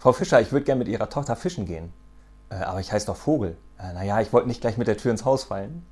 Frau Fischer, ich würde gerne mit Ihrer Tochter fischen gehen. Äh, aber ich heiße doch Vogel. Äh, naja, ich wollte nicht gleich mit der Tür ins Haus fallen.